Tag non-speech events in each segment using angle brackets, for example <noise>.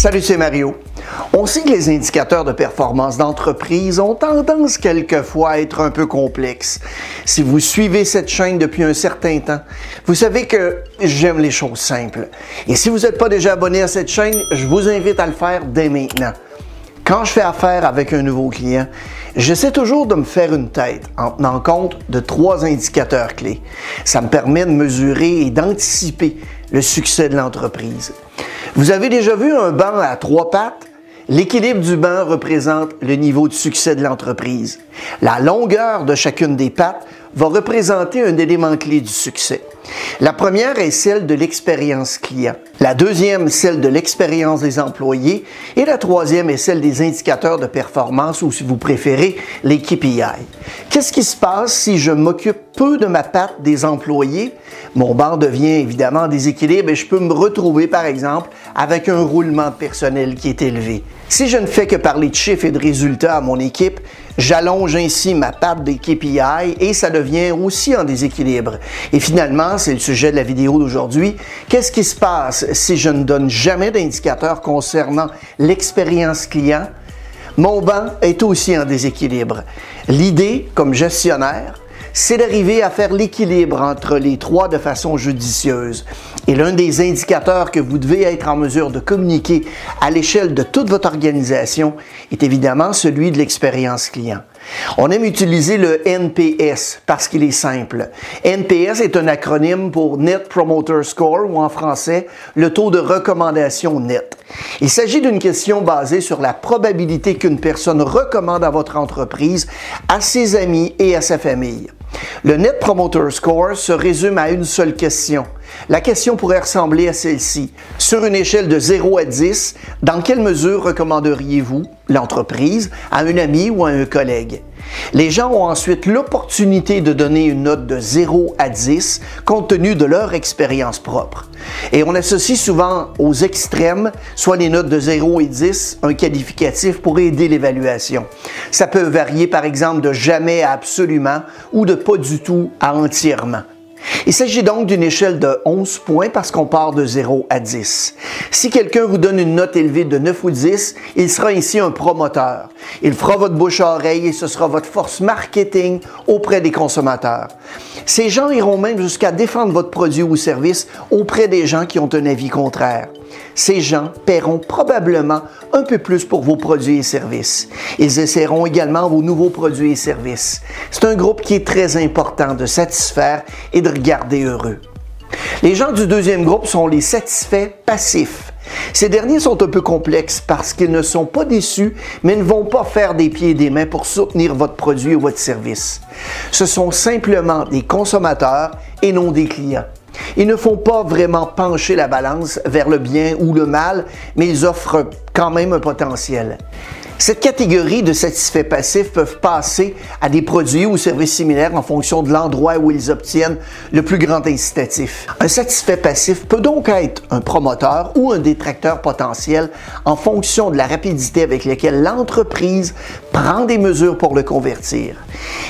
Salut, c'est Mario. On sait que les indicateurs de performance d'entreprise ont tendance quelquefois à être un peu complexes. Si vous suivez cette chaîne depuis un certain temps, vous savez que j'aime les choses simples. Et si vous n'êtes pas déjà abonné à cette chaîne, je vous invite à le faire dès maintenant. Quand je fais affaire avec un nouveau client, j'essaie toujours de me faire une tête en tenant compte de trois indicateurs clés. Ça me permet de mesurer et d'anticiper le succès de l'entreprise. Vous avez déjà vu un banc à trois pattes? L'équilibre du banc représente le niveau de succès de l'entreprise. La longueur de chacune des pattes va représenter un élément clé du succès. La première est celle de l'expérience client. La deuxième, celle de l'expérience des employés. Et la troisième est celle des indicateurs de performance ou, si vous préférez, les KPI. Qu'est-ce qui se passe si je m'occupe peu de ma patte des employés? Mon banc devient évidemment en déséquilibre et je peux me retrouver, par exemple, avec un roulement personnel qui est élevé. Si je ne fais que parler de chiffres et de résultats à mon équipe, j'allonge ainsi ma patte des KPI et ça devient aussi en déséquilibre. Et finalement, c'est le sujet de la vidéo d'aujourd'hui, qu'est-ce qui se passe si je ne donne jamais d'indicateurs concernant l'expérience client? Mon banc est aussi en déséquilibre. L'idée, comme gestionnaire, c'est d'arriver à faire l'équilibre entre les trois de façon judicieuse. Et l'un des indicateurs que vous devez être en mesure de communiquer à l'échelle de toute votre organisation est évidemment celui de l'expérience client. On aime utiliser le NPS parce qu'il est simple. NPS est un acronyme pour Net Promoter Score ou en français le taux de recommandation net. Il s'agit d'une question basée sur la probabilité qu'une personne recommande à votre entreprise à ses amis et à sa famille. Le Net Promoter Score se résume à une seule question. La question pourrait ressembler à celle-ci. Sur une échelle de 0 à 10, dans quelle mesure recommanderiez-vous l'entreprise à un ami ou à un collègue? Les gens ont ensuite l'opportunité de donner une note de 0 à 10 compte tenu de leur expérience propre. Et on associe souvent aux extrêmes, soit les notes de 0 et 10, un qualificatif pour aider l'évaluation. Ça peut varier par exemple de jamais à absolument ou de pas du tout à entièrement. Il s'agit donc d'une échelle de 11 points parce qu'on part de 0 à 10. Si quelqu'un vous donne une note élevée de 9 ou 10, il sera ici un promoteur. Il fera votre bouche à oreille et ce sera votre force marketing auprès des consommateurs. Ces gens iront même jusqu'à défendre votre produit ou service auprès des gens qui ont un avis contraire. Ces gens paieront probablement un peu plus pour vos produits et services. Ils essaieront également vos nouveaux produits et services. C'est un groupe qui est très important de satisfaire et de regarder heureux. Les gens du deuxième groupe sont les satisfaits passifs. Ces derniers sont un peu complexes parce qu'ils ne sont pas déçus, mais ne vont pas faire des pieds et des mains pour soutenir votre produit ou votre service. Ce sont simplement des consommateurs et non des clients. Ils ne font pas vraiment pencher la balance vers le bien ou le mal, mais ils offrent quand même un potentiel. Cette catégorie de satisfaits passifs peuvent passer à des produits ou services similaires en fonction de l'endroit où ils obtiennent le plus grand incitatif. Un satisfait passif peut donc être un promoteur ou un détracteur potentiel en fonction de la rapidité avec laquelle l'entreprise prend des mesures pour le convertir.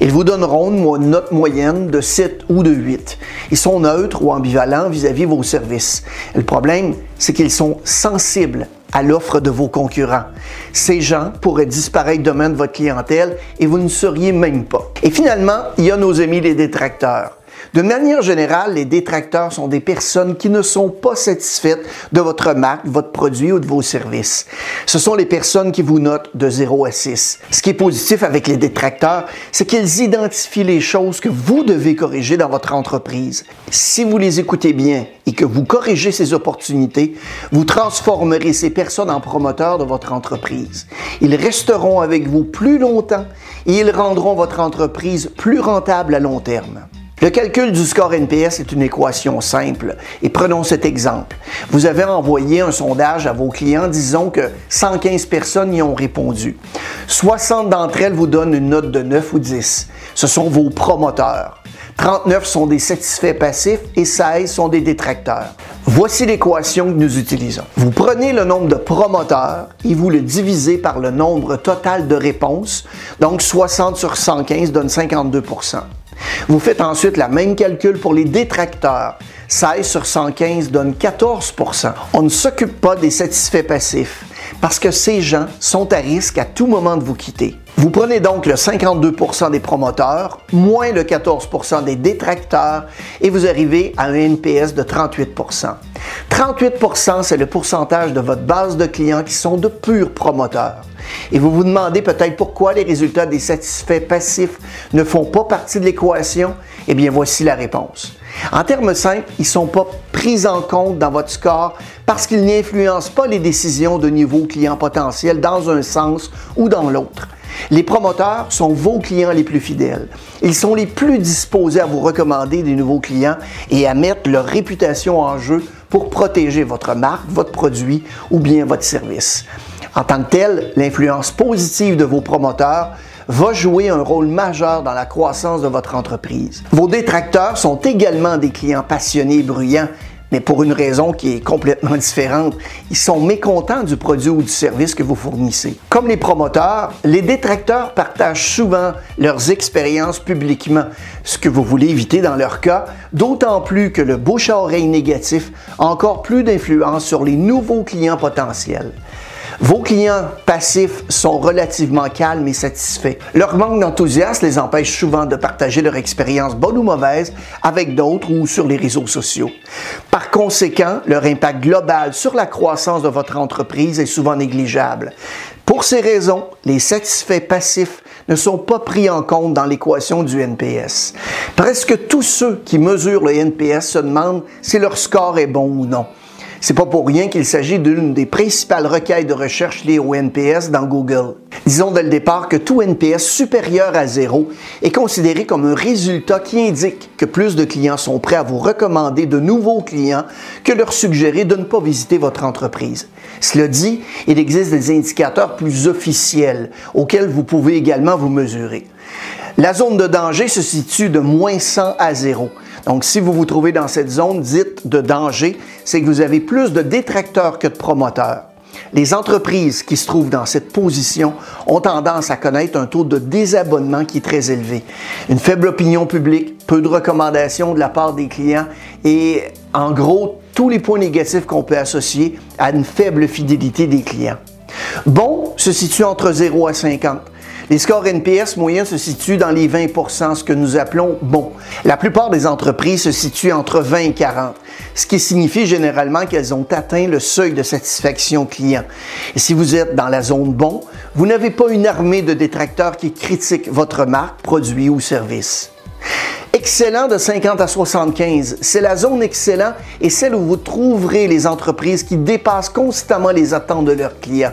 Ils vous donneront une note moyenne de 7 ou de 8. Ils sont neutres ou ambivalents vis-à-vis -vis vos services. Le problème, c'est qu'ils sont sensibles à l'offre de vos concurrents. Ces gens pourraient disparaître demain de votre clientèle et vous ne seriez même pas. Et finalement, il y a nos amis les détracteurs. De manière générale, les détracteurs sont des personnes qui ne sont pas satisfaites de votre marque, votre produit ou de vos services. Ce sont les personnes qui vous notent de 0 à 6. Ce qui est positif avec les détracteurs, c'est qu'ils identifient les choses que vous devez corriger dans votre entreprise. Si vous les écoutez bien et que vous corrigez ces opportunités, vous transformerez ces personnes en promoteurs de votre entreprise. Ils resteront avec vous plus longtemps et ils rendront votre entreprise plus rentable à long terme. Le calcul du score NPS est une équation simple. Et prenons cet exemple. Vous avez envoyé un sondage à vos clients, disons que 115 personnes y ont répondu. 60 d'entre elles vous donnent une note de 9 ou 10. Ce sont vos promoteurs. 39 sont des satisfaits passifs et 16 sont des détracteurs. Voici l'équation que nous utilisons. Vous prenez le nombre de promoteurs et vous le divisez par le nombre total de réponses. Donc 60 sur 115 donne 52 Vous faites ensuite la même calcul pour les détracteurs. 16 sur 115 donne 14% On ne s'occupe pas des satisfaits passifs parce que ces gens sont à risque à tout moment de vous quitter. Vous prenez donc le 52% des promoteurs, moins le 14% des détracteurs, et vous arrivez à un NPS de 38% 38% c'est le pourcentage de votre base de clients qui sont de purs promoteurs. Et vous vous demandez peut-être pourquoi les résultats des satisfaits passifs ne font pas partie de l'équation? Eh bien, voici la réponse. En termes simples, ils ne sont pas pris en compte dans votre score parce qu'ils n'influencent pas les décisions de niveau client potentiel dans un sens ou dans l'autre. Les promoteurs sont vos clients les plus fidèles. Ils sont les plus disposés à vous recommander des nouveaux clients et à mettre leur réputation en jeu pour protéger votre marque, votre produit ou bien votre service. En tant que tel, l'influence positive de vos promoteurs va jouer un rôle majeur dans la croissance de votre entreprise. Vos détracteurs sont également des clients passionnés et bruyants mais pour une raison qui est complètement <laughs> différente. Ils sont mécontents du produit ou du service que vous fournissez. Comme les promoteurs, les détracteurs partagent souvent leurs expériences publiquement, ce que vous voulez éviter dans leur cas, d'autant plus que le bouche à oreille négatif a encore plus d'influence sur les nouveaux clients potentiels. Vos clients passifs sont relativement calmes et satisfaits. Leur manque d'enthousiasme les empêche souvent de partager leur expérience bonne ou mauvaise avec d'autres ou sur les réseaux sociaux. Par conséquent, leur impact global sur la croissance de votre entreprise est souvent négligeable. Pour ces raisons, les satisfaits passifs ne sont pas pris en compte dans l'équation du NPS. Presque tous ceux qui mesurent le NPS se demandent si leur score est bon ou non. C'est pas pour rien qu'il s'agit d'une des principales requêtes de recherche liées au NPS dans Google. Disons dès le départ que tout NPS supérieur à zéro est considéré comme un résultat qui indique que plus de clients sont prêts à vous recommander de nouveaux clients que leur suggérer de ne pas visiter votre entreprise. Cela dit, il existe des indicateurs plus officiels auxquels vous pouvez également vous mesurer. La zone de danger se situe de moins 100 à 0. Donc, si vous vous trouvez dans cette zone dite de danger, c'est que vous avez plus de détracteurs que de promoteurs. Les entreprises qui se trouvent dans cette position ont tendance à connaître un taux de désabonnement qui est très élevé. Une faible opinion publique, peu de recommandations de la part des clients et en gros tous les points négatifs qu'on peut associer à une faible fidélité des clients. Bon se situe entre 0 à 50. Les scores NPS moyens se situent dans les 20% ce que nous appelons bon. La plupart des entreprises se situent entre 20 et 40, ce qui signifie généralement qu'elles ont atteint le seuil de satisfaction client. Et si vous êtes dans la zone bon, vous n'avez pas une armée de détracteurs qui critiquent votre marque, produit ou service. Excellent de 50 à 75, c'est la zone excellent et celle où vous trouverez les entreprises qui dépassent constamment les attentes de leurs clients.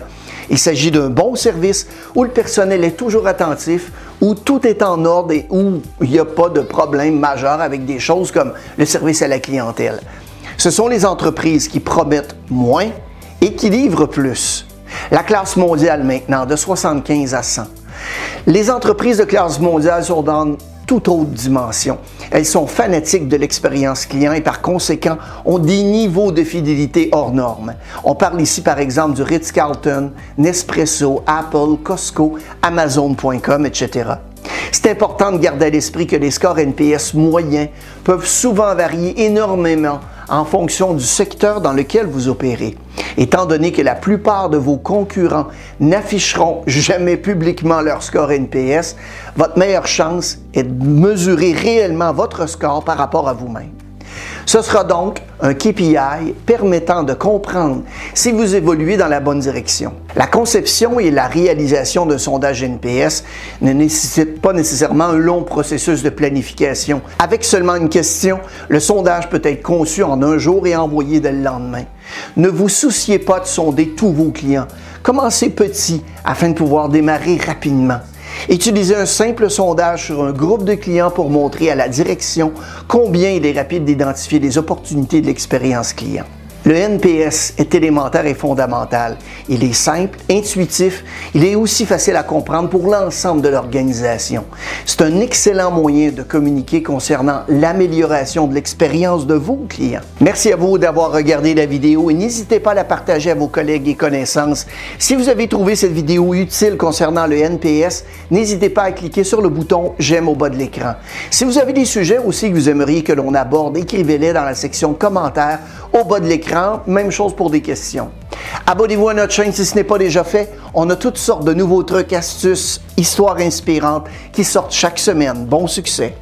Il s'agit d'un bon service où le personnel est toujours attentif, où tout est en ordre et où il n'y a pas de problème majeur avec des choses comme le service à la clientèle. Ce sont les entreprises qui promettent moins et qui livrent plus. La classe mondiale maintenant, de 75 à 100. Les entreprises de classe mondiale sont dans autre dimension. Elles sont fanatiques de l'expérience client et par conséquent ont des niveaux de fidélité hors normes. On parle ici par exemple du Ritz-Carlton, Nespresso, Apple, Costco, Amazon.com, etc. C'est important de garder à l'esprit que les scores NPS moyens peuvent souvent varier énormément en fonction du secteur dans lequel vous opérez. Étant donné que la plupart de vos concurrents n'afficheront jamais publiquement leur score NPS, votre meilleure chance est de mesurer réellement votre score par rapport à vous-même. Ce sera donc un KPI permettant de comprendre si vous évoluez dans la bonne direction. La conception et la réalisation d'un sondage NPS ne nécessitent pas nécessairement un long processus de planification. Avec seulement une question, le sondage peut être conçu en un jour et envoyé dès le lendemain. Ne vous souciez pas de sonder tous vos clients. Commencez petit afin de pouvoir démarrer rapidement. Utilisez un simple sondage sur un groupe de clients pour montrer à la direction combien il est rapide d'identifier les opportunités de l'expérience client. Le NPS est élémentaire et fondamental. Il est simple, intuitif, il est aussi facile à comprendre pour l'ensemble de l'organisation. C'est un excellent moyen de communiquer concernant l'amélioration de l'expérience de vos clients. Merci à vous d'avoir regardé la vidéo et n'hésitez pas à la partager à vos collègues et connaissances. Si vous avez trouvé cette vidéo utile concernant le NPS, n'hésitez pas à cliquer sur le bouton J'aime au bas de l'écran. Si vous avez des sujets aussi que vous aimeriez que l'on aborde, écrivez-les dans la section commentaires au bas de l'écran. Même chose pour des questions. Abonnez-vous à notre chaîne si ce n'est pas déjà fait. On a toutes sortes de nouveaux trucs, astuces, histoires inspirantes qui sortent chaque semaine. Bon succès!